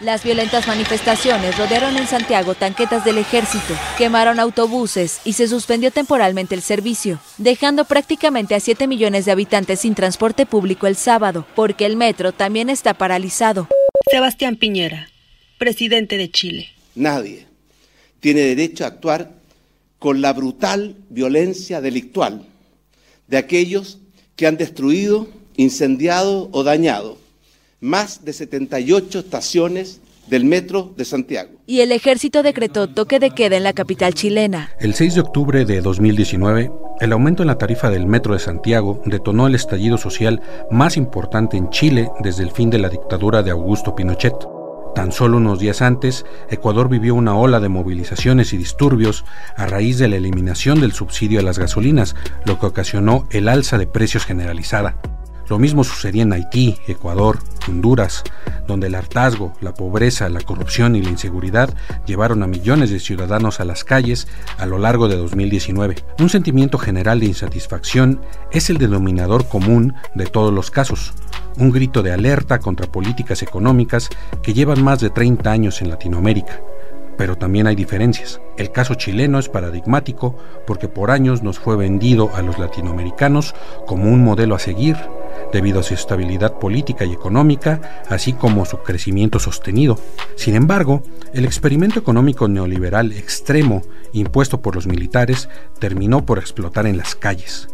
Las violentas manifestaciones rodearon en Santiago tanquetas del ejército, quemaron autobuses y se suspendió temporalmente el servicio, dejando prácticamente a 7 millones de habitantes sin transporte público el sábado, porque el metro también está paralizado. Sebastián Piñera, presidente de Chile. Nadie tiene derecho a actuar con la brutal violencia delictual de aquellos que han destruido, incendiado o dañado más de 78 estaciones del metro de Santiago. Y el ejército decretó toque de queda en la capital chilena. El 6 de octubre de 2019, el aumento en la tarifa del metro de Santiago detonó el estallido social más importante en Chile desde el fin de la dictadura de Augusto Pinochet. Tan solo unos días antes, Ecuador vivió una ola de movilizaciones y disturbios a raíz de la eliminación del subsidio a las gasolinas, lo que ocasionó el alza de precios generalizada. Lo mismo sucedía en Haití, Ecuador, Honduras, donde el hartazgo, la pobreza, la corrupción y la inseguridad llevaron a millones de ciudadanos a las calles a lo largo de 2019. Un sentimiento general de insatisfacción es el denominador común de todos los casos, un grito de alerta contra políticas económicas que llevan más de 30 años en Latinoamérica pero también hay diferencias. El caso chileno es paradigmático porque por años nos fue vendido a los latinoamericanos como un modelo a seguir, debido a su estabilidad política y económica, así como su crecimiento sostenido. Sin embargo, el experimento económico neoliberal extremo impuesto por los militares terminó por explotar en las calles,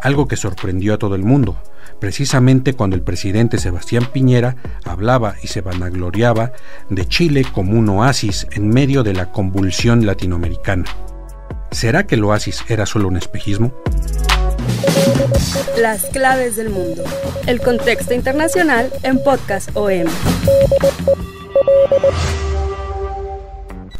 algo que sorprendió a todo el mundo, precisamente cuando el presidente Sebastián Piñera hablaba y se vanagloriaba de Chile como un oasis en medio de la convulsión latinoamericana. ¿Será que el oasis era solo un espejismo? Las claves del mundo. El contexto internacional en Podcast OM.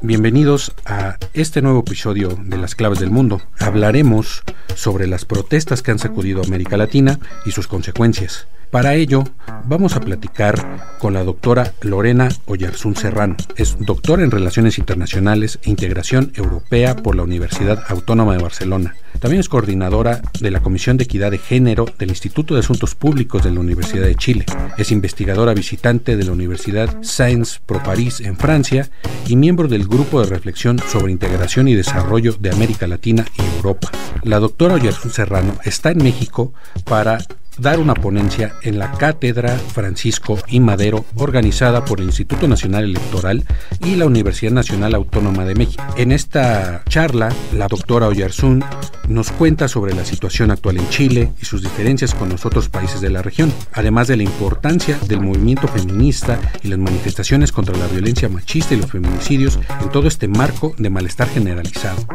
Bienvenidos a este nuevo episodio de Las Claves del Mundo. Hablaremos sobre las protestas que han sacudido América Latina y sus consecuencias. Para ello, vamos a platicar con la doctora Lorena Oyarzún Serrano. Es doctora en Relaciones Internacionales e Integración Europea por la Universidad Autónoma de Barcelona. También es coordinadora de la Comisión de Equidad de Género del Instituto de Asuntos Públicos de la Universidad de Chile. Es investigadora visitante de la Universidad Sciences Pro París en Francia y miembro del Grupo de Reflexión sobre Integración y Desarrollo de América Latina y Europa. La doctora Oyarzún Serrano está en México para dar una ponencia en la Cátedra Francisco y Madero organizada por el Instituto Nacional Electoral y la Universidad Nacional Autónoma de México. En esta charla, la doctora Oyarzún nos cuenta sobre la situación actual en Chile y sus diferencias con los otros países de la región, además de la importancia del movimiento feminista y las manifestaciones contra la violencia machista y los feminicidios en todo este marco de malestar generalizado.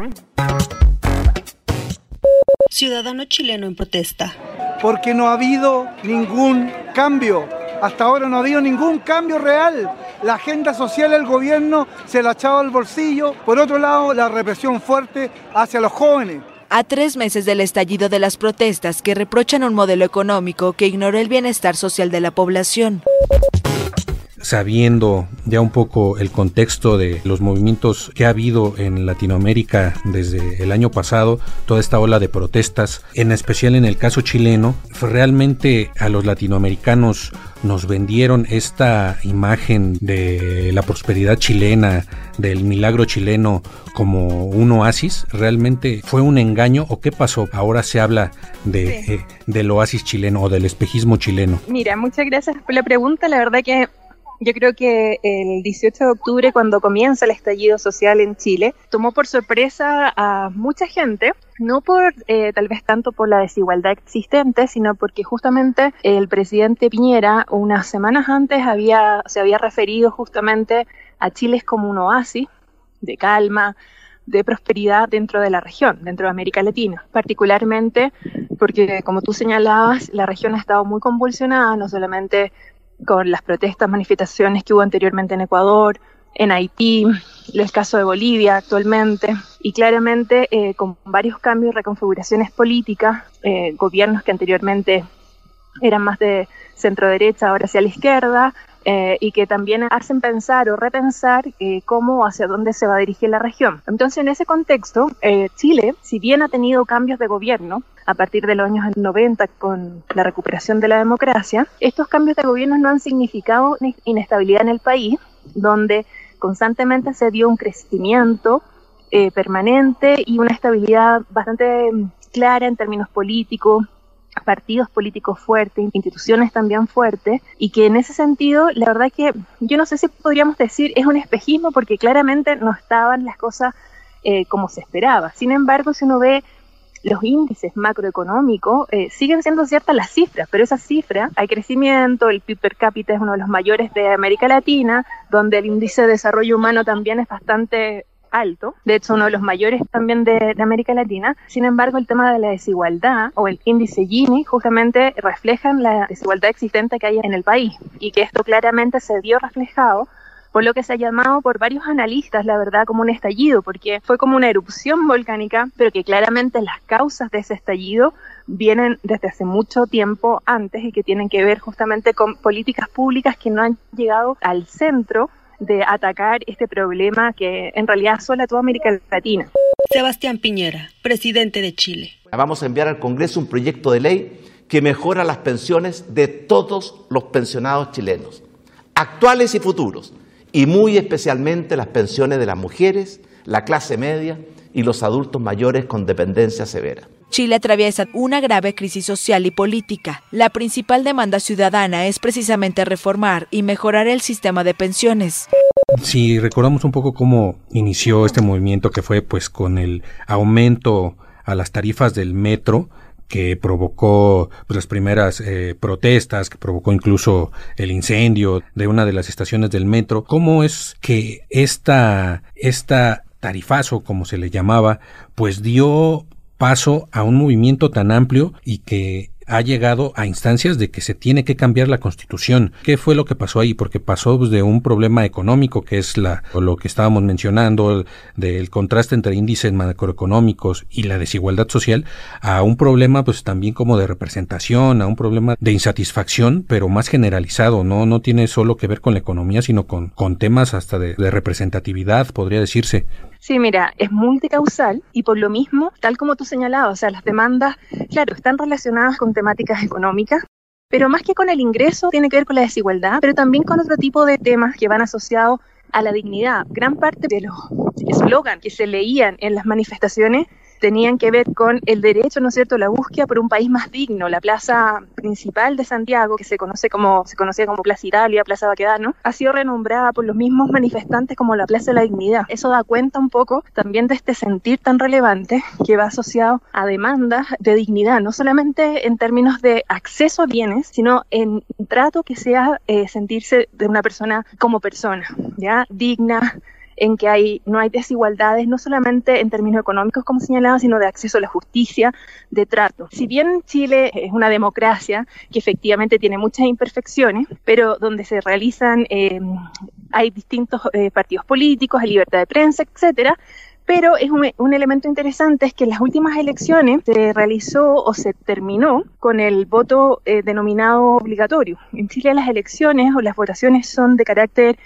Ciudadano chileno en protesta porque no ha habido ningún cambio. Hasta ahora no ha habido ningún cambio real. La agenda social del gobierno se la ha echado al bolsillo. Por otro lado, la represión fuerte hacia los jóvenes. A tres meses del estallido de las protestas que reprochan un modelo económico que ignoró el bienestar social de la población sabiendo ya un poco el contexto de los movimientos que ha habido en Latinoamérica desde el año pasado, toda esta ola de protestas, en especial en el caso chileno, realmente a los latinoamericanos nos vendieron esta imagen de la prosperidad chilena, del milagro chileno como un oasis, realmente fue un engaño o qué pasó? Ahora se habla de, eh, del oasis chileno o del espejismo chileno. Mira, muchas gracias por la pregunta, la verdad que yo creo que el 18 de octubre, cuando comienza el estallido social en Chile, tomó por sorpresa a mucha gente, no por eh, tal vez tanto por la desigualdad existente, sino porque justamente el presidente Piñera unas semanas antes había, se había referido justamente a Chile como un oasis de calma, de prosperidad dentro de la región, dentro de América Latina, particularmente porque, como tú señalabas, la región ha estado muy convulsionada, no solamente con las protestas, manifestaciones que hubo anteriormente en Ecuador, en Haití, el caso de Bolivia actualmente, y claramente eh, con varios cambios y reconfiguraciones políticas, eh, gobiernos que anteriormente eran más de centro derecha, ahora hacia la izquierda, eh, y que también hacen pensar o repensar eh, cómo hacia dónde se va a dirigir la región. Entonces, en ese contexto, eh, Chile, si bien ha tenido cambios de gobierno a partir de los años 90 con la recuperación de la democracia, estos cambios de gobierno no han significado inestabilidad en el país, donde constantemente se dio un crecimiento permanente y una estabilidad bastante mm, clara en términos políticos, partidos políticos fuertes, instituciones también fuertes, y que en ese sentido, la verdad que yo no sé si podríamos decir es un espejismo porque claramente no estaban las cosas eh, como se esperaba. Sin embargo, si uno ve los índices macroeconómicos, eh, siguen siendo ciertas las cifras, pero esas cifras, hay crecimiento, el PIB per cápita es uno de los mayores de América Latina, donde el índice de desarrollo humano también es bastante alto, de hecho uno de los mayores también de, América Latina. Sin embargo, el tema de la desigualdad o el índice Gini justamente reflejan la desigualdad existente que hay en el país y que esto claramente se vio reflejado por lo que se ha llamado por varios analistas, la verdad, como un estallido, porque fue como una erupción volcánica, pero que claramente las causas de ese estallido vienen desde hace mucho tiempo antes y que tienen que ver justamente con políticas públicas que no han llegado al centro de atacar este problema que en realidad asola toda América Latina. Sebastián Piñera, presidente de Chile. Vamos a enviar al Congreso un proyecto de ley que mejora las pensiones de todos los pensionados chilenos, actuales y futuros, y muy especialmente las pensiones de las mujeres, la clase media y los adultos mayores con dependencia severa. Chile atraviesa una grave crisis social y política. La principal demanda ciudadana es precisamente reformar y mejorar el sistema de pensiones. Si recordamos un poco cómo inició este movimiento que fue pues con el aumento a las tarifas del metro, que provocó pues, las primeras eh, protestas, que provocó incluso el incendio de una de las estaciones del metro. ¿Cómo es que esta, esta tarifazo, como se le llamaba, pues dio paso a un movimiento tan amplio y que ha llegado a instancias de que se tiene que cambiar la constitución. ¿Qué fue lo que pasó ahí? Porque pasó pues, de un problema económico, que es la, lo que estábamos mencionando, del contraste entre índices macroeconómicos y la desigualdad social, a un problema pues también como de representación, a un problema de insatisfacción, pero más generalizado, no, no tiene solo que ver con la economía, sino con, con temas hasta de, de representatividad, podría decirse. Sí, mira, es multicausal y por lo mismo, tal como tú señalabas, o sea, las demandas, claro, están relacionadas con temáticas económicas, pero más que con el ingreso, tiene que ver con la desigualdad, pero también con otro tipo de temas que van asociados a la dignidad. Gran parte de los eslogans que se leían en las manifestaciones tenían que ver con el derecho, ¿no es cierto?, la búsqueda por un país más digno. La plaza principal de Santiago, que se conoce como se conocía como Plaza Italia, Plaza Baquedano, ha sido renombrada por los mismos manifestantes como la Plaza de la Dignidad. Eso da cuenta un poco también de este sentir tan relevante que va asociado a demandas de dignidad, no solamente en términos de acceso a bienes, sino en trato que sea eh, sentirse de una persona como persona, ya digna, en que no hay desigualdades, no solamente en términos económicos, como señalaba, sino de acceso a la justicia, de trato. Si bien Chile es una democracia que efectivamente tiene muchas imperfecciones, pero donde se realizan, eh, hay distintos eh, partidos políticos, hay libertad de prensa, etcétera, pero es un, elemento interesante es que en las últimas elecciones se realizó o se terminó con el voto eh, denominado obligatorio. En Chile las elecciones o las votaciones son de carácter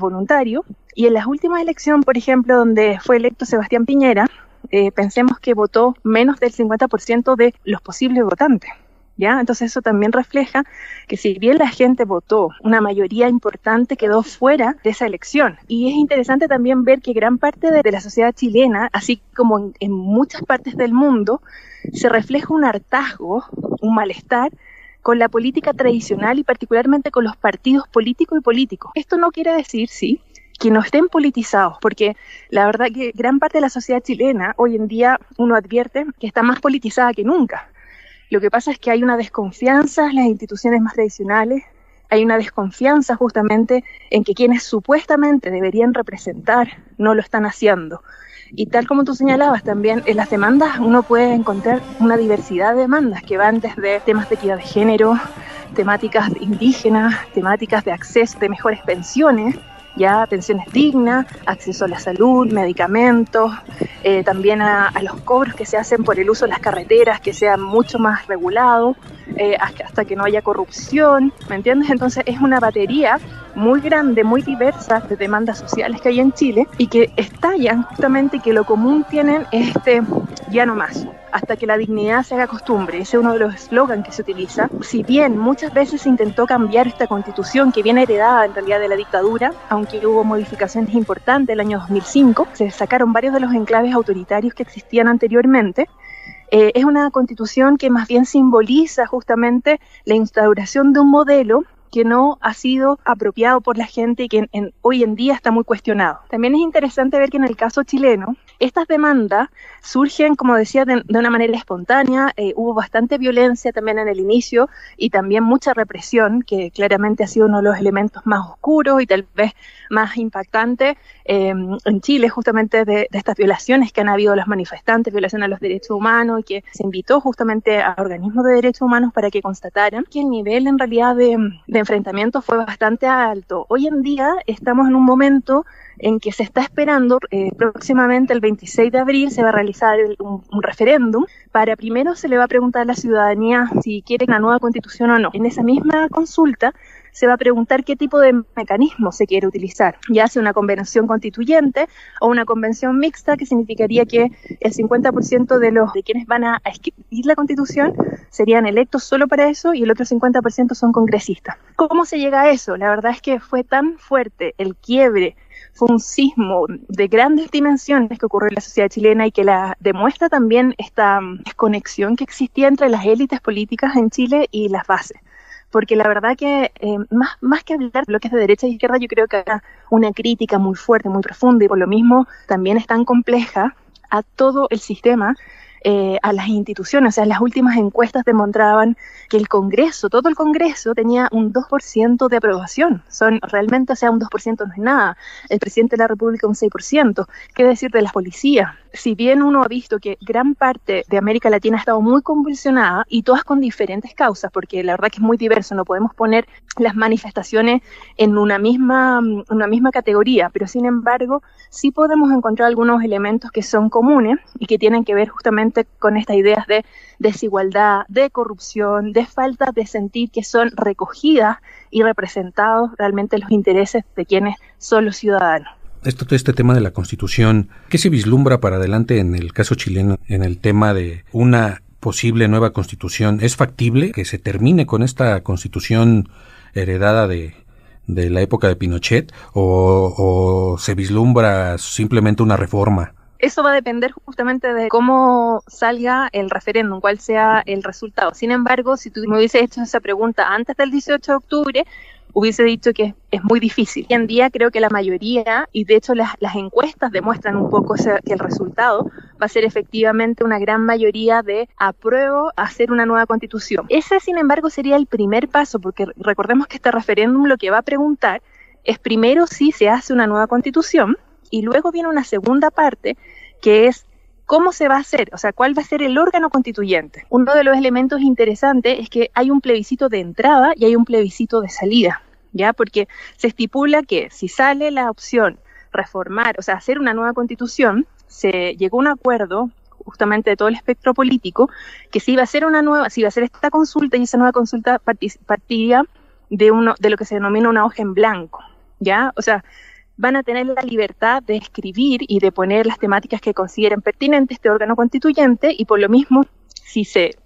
voluntario. Y en las últimas elecciones, por ejemplo, donde fue electo Sebastián Piñera, eh, pensemos que votó menos del 50% de los posibles votantes. ¿Ya? Entonces eso también refleja que si bien la gente votó, una mayoría importante quedó fuera de esa elección. Y es interesante también ver que gran parte de, la sociedad chilena, así como en, en, muchas partes del mundo, se refleja un hartazgo, un malestar con la política tradicional y particularmente con los partidos políticos y políticos. Esto no quiere decir, sí, que no estén politizados, porque la verdad que gran parte de la sociedad chilena hoy en día uno advierte que está más politizada que nunca. Lo que pasa es que hay una desconfianza en las instituciones más tradicionales, hay una desconfianza justamente en que quienes supuestamente deberían representar no lo están haciendo. Y tal como tú señalabas también, en las demandas uno puede encontrar una diversidad de demandas que van desde temas de equidad de género, temáticas indígenas, temáticas de acceso de mejores pensiones, ya pensiones dignas, acceso a la salud, medicamentos, eh, también a, los cobros que se hacen por el uso de las carreteras, que sean mucho más regulados, eh, hasta que no haya corrupción, ¿me entiendes? Entonces es una batería muy grande, muy diversa de demandas sociales que hay en Chile y que estallan justamente que lo común tienen es este ya no más hasta que la dignidad se haga costumbre. Ese es uno de los eslogans que se utiliza. Si bien muchas veces se intentó cambiar esta constitución que viene heredada en realidad de la dictadura, aunque hubo modificaciones importantes el año 2005, se sacaron varios de los enclaves autoritarios que existían anteriormente. Eh, es una constitución que más bien simboliza justamente la instauración de un modelo que no ha sido apropiado por la gente y que hoy en día está muy cuestionado. También es interesante ver que en el caso chileno, estas demandas surgen, como decía, de, una manera espontánea. Eh, hubo bastante violencia también en el inicio y también mucha represión, que claramente ha sido uno de los elementos más oscuros y tal vez más impactantes eh, en Chile, justamente de, estas violaciones que han habido los manifestantes, violación a los derechos humanos, y que se invitó justamente a organismos de derechos humanos para que constataran que el nivel en realidad de enfrentamiento fue bastante alto. Hoy en día estamos en un momento en que se está esperando eh, próximamente el 26 de abril se va a realizar un, referéndum para primero se le va a preguntar a la ciudadanía si quiere una nueva constitución o no. En esa misma consulta se va a preguntar qué tipo de mecanismo se quiere utilizar, ya sea una convención constituyente o una convención mixta, que significaría que el 50% de los de quienes van a escribir la constitución serían electos solo para eso y el otro 50% son congresistas. ¿Cómo se llega a eso? La verdad es que fue tan fuerte el quiebre fue un sismo de grandes dimensiones que ocurrió en la sociedad chilena y que la demuestra también esta mm, desconexión que existía entre las élites políticas en Chile y las bases. Porque la verdad que eh, más, más que hablar de bloques de derecha y izquierda, yo creo que hay una crítica muy fuerte, muy profunda y por lo mismo también es tan compleja a todo el sistema eh, a las instituciones. O sea, las últimas encuestas demostraban que el Congreso, todo el Congreso, tenía un 2% de aprobación. Son realmente, o sea, un 2% no es nada. El presidente de la República un 6%. ¿Qué decir de las policías? Si bien uno ha visto que gran parte de América Latina ha estado muy convulsionada y todas con diferentes causas, porque la verdad que es muy diverso, no podemos poner las manifestaciones en una misma, una misma categoría, pero sin embargo sí podemos encontrar algunos elementos que son comunes y que tienen que ver justamente con estas ideas de desigualdad, de corrupción, de falta de sentir que son recogidas y representados realmente los intereses de quienes son los ciudadanos. Esto, este tema de la Constitución, ¿qué se vislumbra para adelante en el caso chileno, en el tema de una posible nueva Constitución? ¿Es factible que se termine con esta Constitución heredada de, de la época de Pinochet o, o se vislumbra simplemente una reforma? Eso va a depender justamente de cómo salga el referéndum, cuál sea el resultado. Sin embargo, si tú me hubieses hecho esa pregunta antes del 18 de octubre, hubiese dicho que es muy difícil. Hoy en día creo que la mayoría, y de hecho las, encuestas demuestran un poco que el resultado va a ser efectivamente una gran mayoría de apruebo hacer una nueva constitución. Ese, sin embargo, sería el primer paso, porque recordemos que este referéndum lo que va a preguntar es primero si se hace una nueva constitución, y luego viene una segunda parte que es cómo se va a hacer, o sea, cuál va a ser el órgano constituyente. Uno de los elementos interesantes es que hay un plebiscito de entrada y hay un plebiscito de salida, ¿ya? Porque se estipula que si sale la opción reformar, o sea, hacer una nueva constitución, se llegó a un acuerdo justamente de todo el espectro político, que si iba a ser una nueva, si iba a ser esta consulta y esa nueva consulta partiría de uno, de lo que se denomina una hoja en blanco, ¿ya? O sea, van a tener la libertad de escribir y de poner las temáticas que consideren pertinentes este órgano constituyente y por lo mismo, si se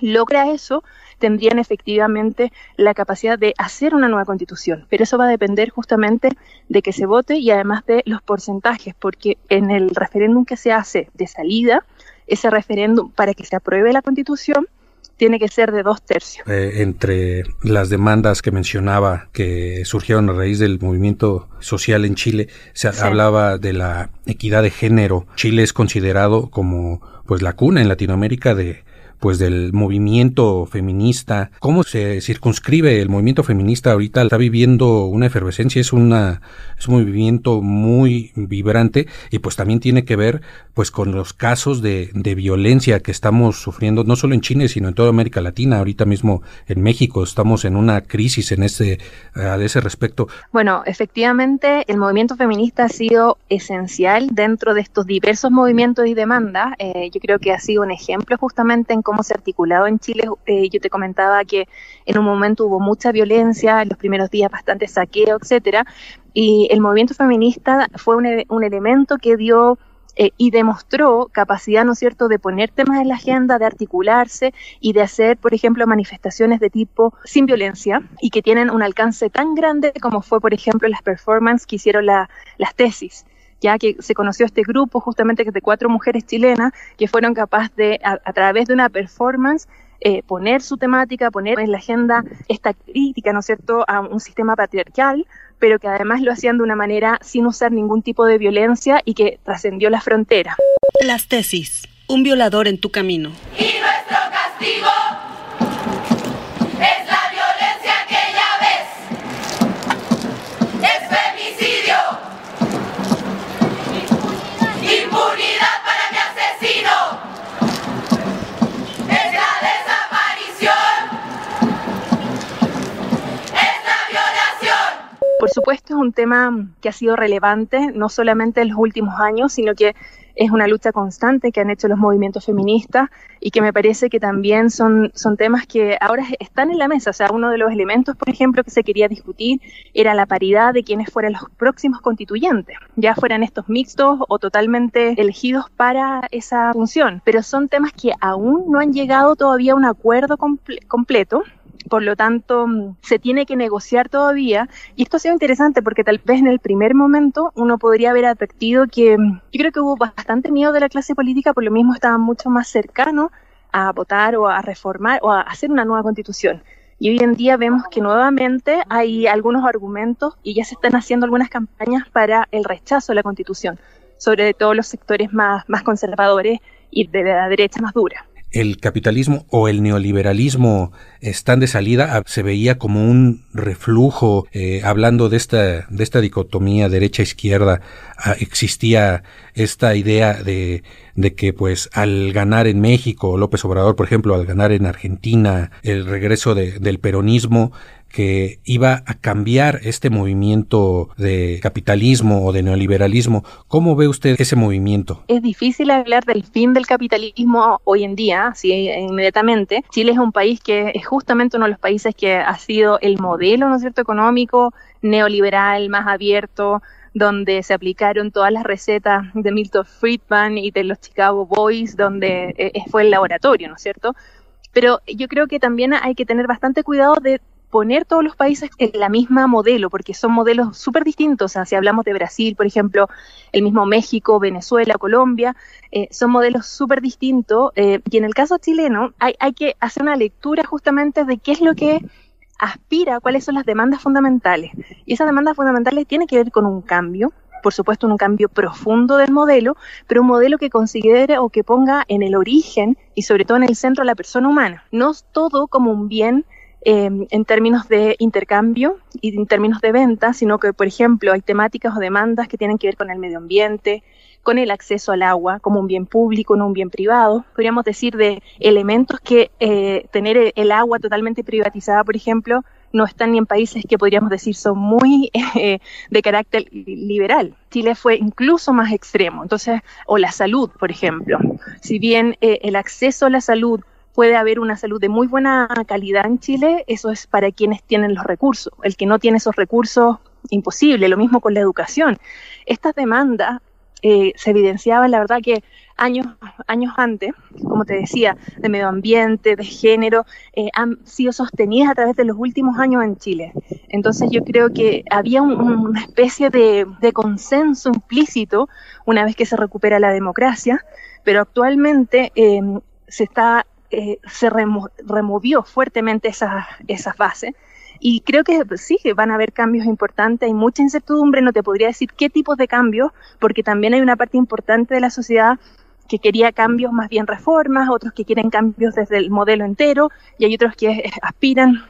logra eso, tendrían efectivamente la capacidad de hacer una nueva constitución. Pero eso va a depender justamente de que se vote y además de los porcentajes, porque en el referéndum que se hace de salida, ese referéndum para que se apruebe la constitución, tiene que ser de dos tercios. Eh, entre las demandas que mencionaba que surgieron a raíz del movimiento social en Chile, se hablaba de la equidad de género. Chile es considerado como pues la cuna en Latinoamérica de pues del movimiento feminista, cómo se circunscribe el movimiento feminista ahorita está viviendo una efervescencia, es una es un movimiento muy vibrante y pues también tiene que ver pues con los casos de, de violencia que estamos sufriendo no solo en Chile sino en toda América Latina, ahorita mismo en México estamos en una crisis en ese a ese respecto. Bueno, efectivamente el movimiento feminista ha sido esencial dentro de estos diversos movimientos y demandas. Eh, yo creo que ha sido un ejemplo justamente en cómo se ha articulado en Chile. Eh, yo te comentaba que en un momento hubo mucha violencia, en los primeros días bastante saqueo, etcétera, y el movimiento feminista fue un, un elemento que dio eh, y demostró capacidad, ¿no es cierto?, de poner temas en la agenda, de articularse y de hacer, por ejemplo, manifestaciones de tipo sin violencia y que tienen un alcance tan grande como fue, por ejemplo, las performances que hicieron la, las tesis ya que se conoció este grupo justamente de cuatro mujeres chilenas que fueron capaces de, a, a través de una performance, eh, poner su temática, poner en la agenda esta crítica, ¿no es cierto?, a un sistema patriarcal, pero que además lo hacían de una manera sin usar ningún tipo de violencia y que trascendió la frontera. Las tesis, un violador en tu camino. Y nuestro castigo Por supuesto, es un tema que ha sido relevante no solamente en los últimos años, sino que es una lucha constante que han hecho los movimientos feministas y que me parece que también son, son temas que ahora están en la mesa. O sea, uno de los elementos, por ejemplo, que se quería discutir era la paridad de quienes fueran los próximos constituyentes, ya fueran estos mixtos o totalmente elegidos para esa función. Pero son temas que aún no han llegado todavía a un acuerdo comple completo por lo tanto se tiene que negociar todavía y esto ha sido interesante porque tal vez en el primer momento uno podría haber advertido que yo creo que hubo bastante miedo de la clase política, por lo mismo estaban mucho más cercanos a votar o a reformar o a hacer una nueva constitución. Y hoy en día vemos que nuevamente hay algunos argumentos y ya se están haciendo algunas campañas para el rechazo de la constitución, sobre todo los sectores más, más conservadores y de la derecha más dura el capitalismo o el neoliberalismo están de salida, se veía como un reflujo, eh, hablando de esta, de esta dicotomía derecha-izquierda, ah, existía esta idea de, de que pues al ganar en México, López Obrador, por ejemplo, al ganar en Argentina, el regreso de, del peronismo, que iba a cambiar este movimiento de capitalismo o de neoliberalismo. ¿Cómo ve usted ese movimiento? Es difícil hablar del fin del capitalismo hoy en día, así inmediatamente. Chile es un país que es justamente uno de los países que ha sido el modelo, ¿no es cierto?, económico, neoliberal, más abierto, donde se aplicaron todas las recetas de Milton Friedman y de los Chicago Boys, donde eh, fue el laboratorio, ¿no es cierto? Pero yo creo que también hay que tener bastante cuidado de poner todos los países en la misma modelo, porque son modelos súper distintos. Si hablamos de Brasil, por ejemplo, el mismo México, Venezuela, Colombia, eh, son modelos súper distintos. Eh, y en el caso chileno, hay, hay que hacer una lectura justamente de qué es lo que aspira, cuáles son las demandas fundamentales. Y esas demandas fundamentales tienen que ver con un cambio, por supuesto un cambio profundo del modelo, pero un modelo que considere o que ponga en el origen y sobre todo en el centro a la persona humana. No todo como un bien eh, en términos de intercambio y en términos de venta, sino que, por ejemplo, hay temáticas o demandas que tienen que ver con el medio ambiente, con el acceso al agua como un bien público, no un bien privado. Podríamos decir de elementos que eh, tener el agua totalmente privatizada, por ejemplo, no están ni en países que podríamos decir son muy eh, de carácter liberal. Chile fue incluso más extremo. Entonces, o la salud, por ejemplo. Si bien eh, el acceso a la salud puede haber una salud de muy buena calidad en Chile, eso es para quienes tienen los recursos. El que no tiene esos recursos, imposible. Lo mismo con la educación. Estas demandas eh, se evidenciaban, la verdad que años, años antes, como te decía, de medio ambiente, de género, eh, han sido sostenidas a través de los últimos años en Chile. Entonces yo creo que había un, una especie de, de, consenso implícito una vez que se recupera la democracia, pero actualmente eh, se está eh, se remo removió fuertemente esas esa bases. Y creo que sí, que van a haber cambios importantes, hay mucha incertidumbre, no te podría decir qué tipos de cambios, porque también hay una parte importante de la sociedad que quería cambios más bien reformas, otros que quieren cambios desde el modelo entero y hay otros que aspiran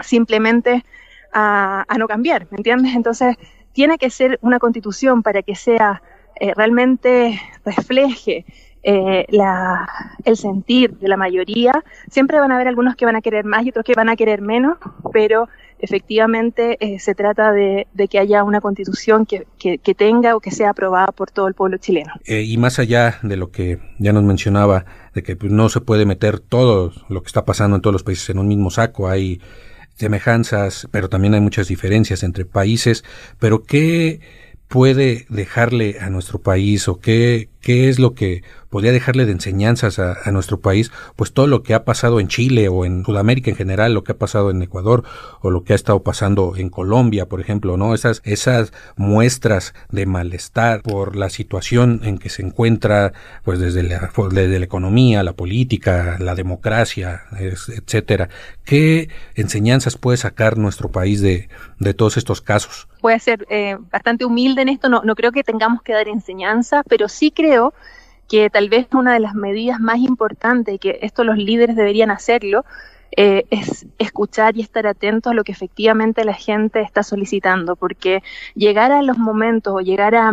simplemente a, no cambiar, ¿me entiendes? Entonces, tiene que ser una constitución para que sea eh, realmente refleje eh, la, el sentir de la mayoría. Siempre van a haber algunos que van a querer más y otros que van a querer menos, pero efectivamente eh, se trata de, que haya una constitución que, que, tenga o que sea aprobada por todo el pueblo chileno. Eh, y más allá de lo que ya nos mencionaba, de que no se puede meter todo lo que está pasando en todos los países en un mismo saco, hay semejanzas, pero también hay muchas diferencias entre países, pero ¿qué puede dejarle a nuestro país o qué, qué es lo que podría dejarle de enseñanzas a, nuestro país, pues todo lo que ha pasado en Chile o en Sudamérica en general, lo que ha pasado en Ecuador o lo que ha estado pasando en Colombia, por ejemplo, ¿no? Esas, esas muestras de malestar por la situación en que se encuentra, pues desde la, desde la economía, la política, la democracia, etcétera. ¿Qué enseñanzas puede sacar nuestro país de, de todos estos casos? Puede ser eh, bastante humilde en esto, no, no creo que tengamos que dar enseñanza, pero sí creo que tal vez una de las medidas más importantes que esto los líderes deberían hacerlo eh, es escuchar y estar atentos a lo que efectivamente la gente está solicitando, porque llegar a los momentos o llegar a,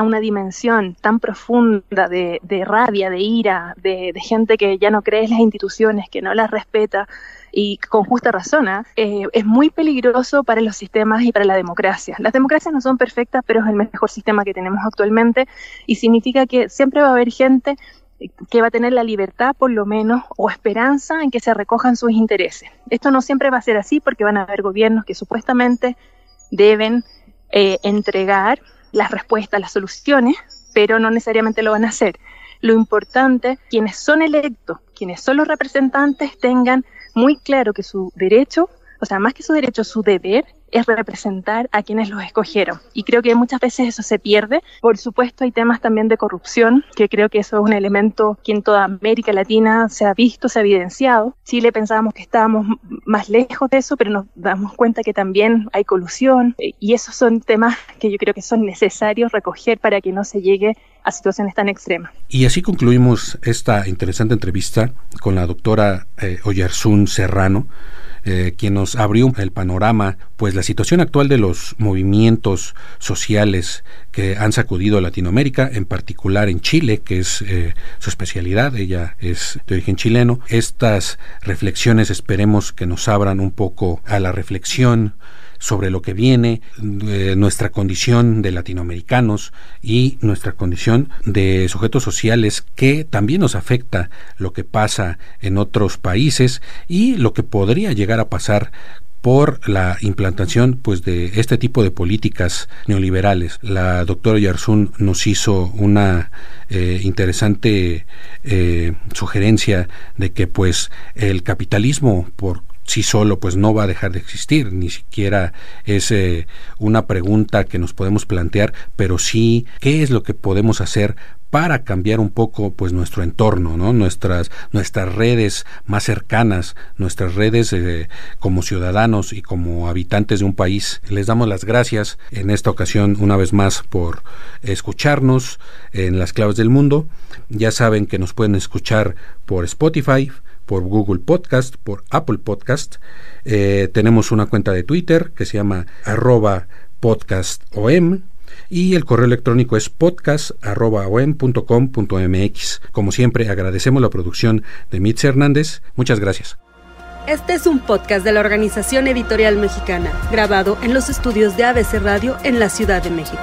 una dimensión tan profunda de, rabia, de ira, de, de, gente que ya no cree en las instituciones, que no las respeta, y con justa razón, ¿ah? eh, es muy peligroso para los sistemas y para la democracia. Las democracias no son perfectas, pero es el mejor sistema que tenemos actualmente y significa que siempre va a haber gente que va a tener la libertad, por lo menos, o esperanza en que se recojan sus intereses. Esto no siempre va a ser así porque van a haber gobiernos que supuestamente deben eh, entregar las respuestas, las soluciones, pero no necesariamente lo van a hacer. Lo importante, quienes son electos, quienes son los representantes, tengan muy claro que su derecho, o sea, más que su derecho, su deber es representar a quienes los escogieron. Y creo que muchas veces eso se pierde. Por supuesto, hay temas también de corrupción, que creo que eso es un elemento que en toda América Latina se ha visto, se ha evidenciado. Chile pensábamos que estábamos más lejos de eso, pero nos damos cuenta que también hay colusión. Y esos son temas que yo creo que son necesarios recoger para que no se llegue a situaciones tan extremas. Y así concluimos esta interesante entrevista con la doctora eh, Oyarsun Serrano, eh, quien nos abrió el panorama, pues la situación actual de los movimientos sociales que han sacudido a Latinoamérica, en particular en Chile, que es eh, su especialidad, ella es de origen chileno. Estas reflexiones esperemos que nos abran un poco a la reflexión sobre lo que viene, eh, nuestra condición de latinoamericanos y nuestra condición de sujetos sociales que también nos afecta lo que pasa en otros países y lo que podría llegar a pasar por la implantación pues de este tipo de políticas neoliberales. La doctora Yarsun nos hizo una eh, interesante eh, sugerencia de que pues el capitalismo por si solo pues no va a dejar de existir, ni siquiera es eh, una pregunta que nos podemos plantear, pero sí qué es lo que podemos hacer para cambiar un poco pues nuestro entorno, ¿no? nuestras nuestras redes más cercanas, nuestras redes eh, como ciudadanos y como habitantes de un país. Les damos las gracias en esta ocasión una vez más por escucharnos en las claves del mundo. Ya saben que nos pueden escuchar por Spotify, por Google Podcast, por Apple Podcast. Eh, tenemos una cuenta de Twitter que se llama arroba podcastom y el correo electrónico es podcast.om.com.mx. Como siempre, agradecemos la producción de Mitz Hernández. Muchas gracias. Este es un podcast de la Organización Editorial Mexicana, grabado en los estudios de ABC Radio en la Ciudad de México.